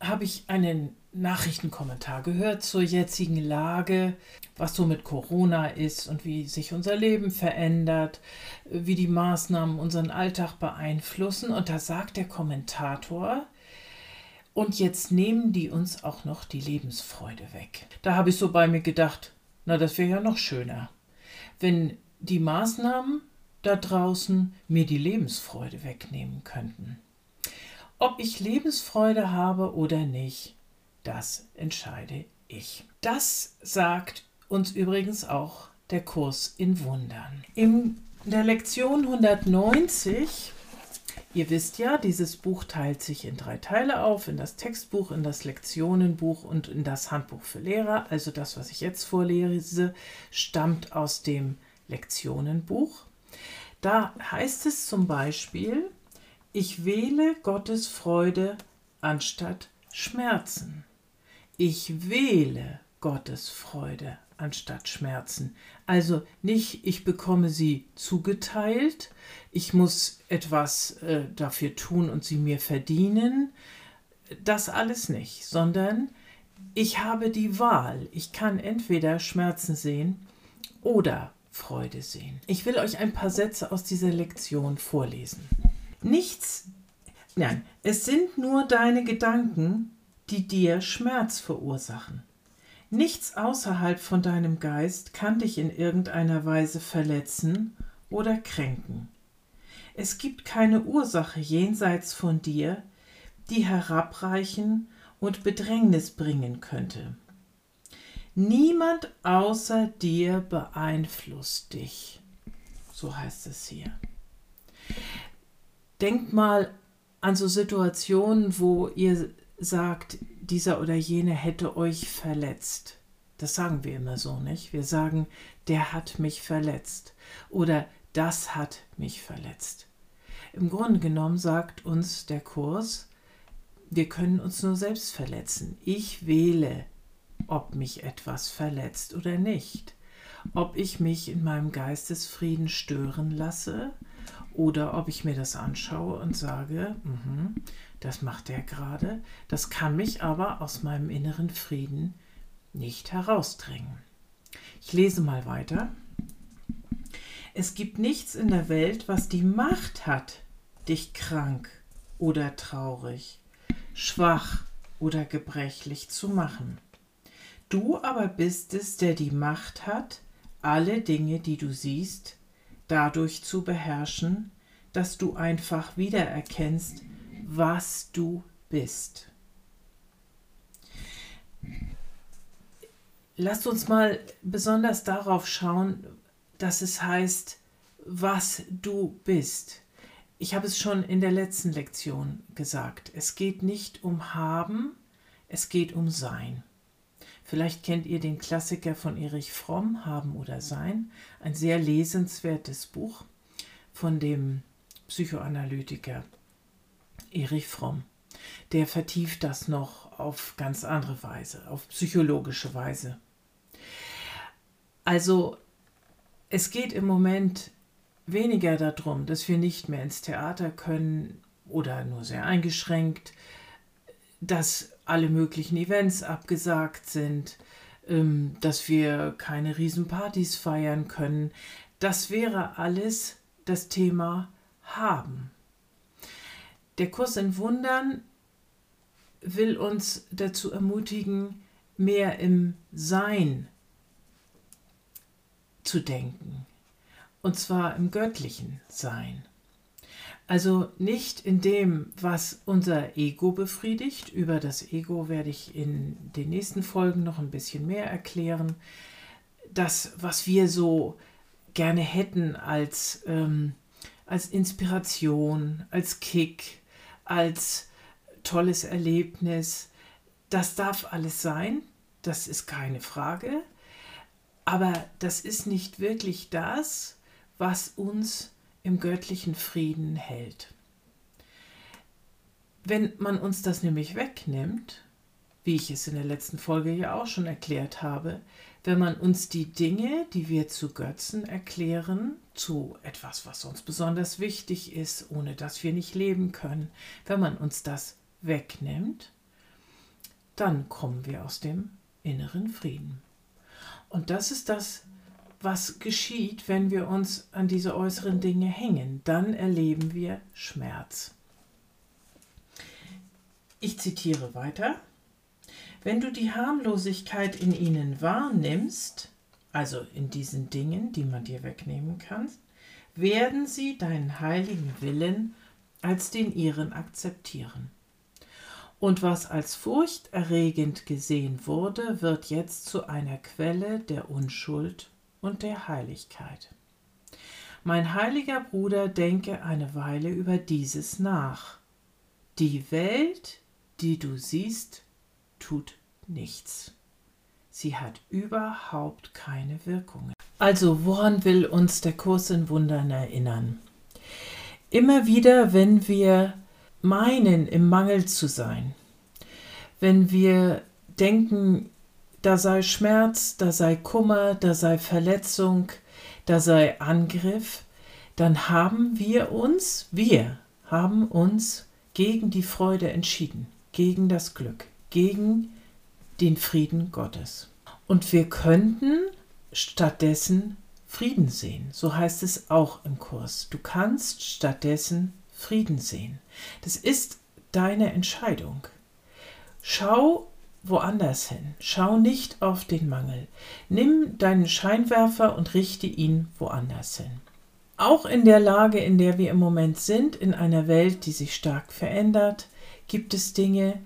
habe ich einen Nachrichtenkommentar gehört zur jetzigen Lage, was so mit Corona ist und wie sich unser Leben verändert, wie die Maßnahmen unseren Alltag beeinflussen. Und da sagt der Kommentator, und jetzt nehmen die uns auch noch die Lebensfreude weg. Da habe ich so bei mir gedacht, na, das wäre ja noch schöner, wenn die Maßnahmen da draußen mir die Lebensfreude wegnehmen könnten. Ob ich Lebensfreude habe oder nicht, das entscheide ich. Das sagt uns übrigens auch der Kurs in Wundern. In der Lektion 190 Ihr wisst ja, dieses Buch teilt sich in drei Teile auf, in das Textbuch, in das Lektionenbuch und in das Handbuch für Lehrer. Also das, was ich jetzt vorlese, stammt aus dem Lektionenbuch. Da heißt es zum Beispiel, ich wähle Gottes Freude anstatt Schmerzen. Ich wähle Gottes Freude anstatt Schmerzen. Also nicht, ich bekomme sie zugeteilt, ich muss etwas äh, dafür tun und sie mir verdienen. Das alles nicht, sondern ich habe die Wahl. Ich kann entweder Schmerzen sehen oder Freude sehen. Ich will euch ein paar Sätze aus dieser Lektion vorlesen. Nichts, nein, es sind nur deine Gedanken, die dir Schmerz verursachen. Nichts außerhalb von deinem Geist kann dich in irgendeiner Weise verletzen oder kränken. Es gibt keine Ursache jenseits von dir, die herabreichen und Bedrängnis bringen könnte. Niemand außer dir beeinflusst dich. So heißt es hier. Denkt mal an so Situationen, wo ihr sagt, dieser oder jene hätte euch verletzt. Das sagen wir immer so, nicht? Wir sagen, der hat mich verletzt oder das hat mich verletzt. Im Grunde genommen sagt uns der Kurs, wir können uns nur selbst verletzen. Ich wähle, ob mich etwas verletzt oder nicht. Ob ich mich in meinem Geistesfrieden stören lasse oder ob ich mir das anschaue und sage, mh, das macht er gerade, das kann mich aber aus meinem inneren Frieden nicht herausdrängen. Ich lese mal weiter. Es gibt nichts in der Welt, was die Macht hat, dich krank oder traurig, schwach oder gebrechlich zu machen. Du aber bist es, der die Macht hat, alle Dinge, die du siehst, dadurch zu beherrschen, dass du einfach wiedererkennst, was du bist. Lasst uns mal besonders darauf schauen, dass es heißt, was du bist. Ich habe es schon in der letzten Lektion gesagt. Es geht nicht um Haben, es geht um Sein. Vielleicht kennt ihr den Klassiker von Erich Fromm, Haben oder Sein, ein sehr lesenswertes Buch von dem Psychoanalytiker Erich Fromm. Der vertieft das noch auf ganz andere Weise, auf psychologische Weise. Also es geht im Moment weniger darum, dass wir nicht mehr ins Theater können oder nur sehr eingeschränkt, dass alle möglichen Events abgesagt sind, ähm, dass wir keine Riesenpartys feiern können. Das wäre alles das Thema haben. Der Kurs in Wundern will uns dazu ermutigen, mehr im Sein zu denken. Und zwar im göttlichen Sein. Also nicht in dem, was unser Ego befriedigt. Über das Ego werde ich in den nächsten Folgen noch ein bisschen mehr erklären. Das, was wir so gerne hätten als, ähm, als Inspiration, als Kick, als tolles Erlebnis, Das darf alles sein, das ist keine Frage, aber das ist nicht wirklich das, was uns im göttlichen Frieden hält. Wenn man uns das nämlich wegnimmt, wie ich es in der letzten Folge ja auch schon erklärt habe, wenn man uns die Dinge, die wir zu Götzen erklären, zu etwas, was uns besonders wichtig ist, ohne dass wir nicht leben können, wenn man uns das wegnimmt, dann kommen wir aus dem inneren Frieden. Und das ist das, was geschieht, wenn wir uns an diese äußeren Dinge hängen. Dann erleben wir Schmerz. Ich zitiere weiter. Wenn du die Harmlosigkeit in ihnen wahrnimmst, also in diesen Dingen, die man dir wegnehmen kann, werden sie deinen heiligen Willen als den ihren akzeptieren. Und was als furchterregend gesehen wurde, wird jetzt zu einer Quelle der Unschuld und der Heiligkeit. Mein heiliger Bruder, denke eine Weile über dieses nach. Die Welt, die du siehst, tut nichts. Sie hat überhaupt keine Wirkung. Also, woran will uns der Kurs in Wundern erinnern? Immer wieder, wenn wir meinen, im Mangel zu sein, wenn wir denken, da sei Schmerz, da sei Kummer, da sei Verletzung, da sei Angriff, dann haben wir uns, wir haben uns gegen die Freude entschieden, gegen das Glück, gegen den Frieden Gottes. Und wir könnten stattdessen Frieden sehen. So heißt es auch im Kurs. Du kannst stattdessen Frieden sehen. Das ist deine Entscheidung. Schau woanders hin. Schau nicht auf den Mangel. Nimm deinen Scheinwerfer und richte ihn woanders hin. Auch in der Lage, in der wir im Moment sind, in einer Welt, die sich stark verändert, gibt es Dinge,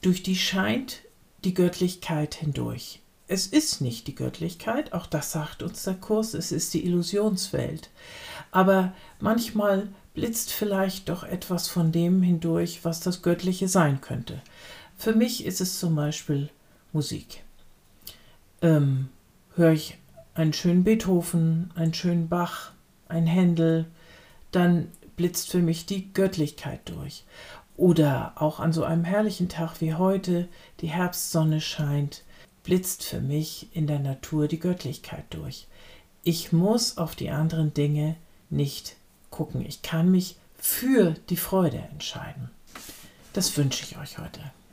durch die scheint die Göttlichkeit hindurch. Es ist nicht die Göttlichkeit, auch das sagt uns der Kurs, es ist die Illusionswelt. Aber manchmal blitzt vielleicht doch etwas von dem hindurch, was das Göttliche sein könnte. Für mich ist es zum Beispiel Musik. Ähm, höre ich einen schönen Beethoven, einen schönen Bach, einen Händel, dann blitzt für mich die Göttlichkeit durch. Oder auch an so einem herrlichen Tag wie heute, die Herbstsonne scheint, blitzt für mich in der Natur die Göttlichkeit durch. Ich muss auf die anderen Dinge nicht gucken. Ich kann mich für die Freude entscheiden. Das wünsche ich euch heute.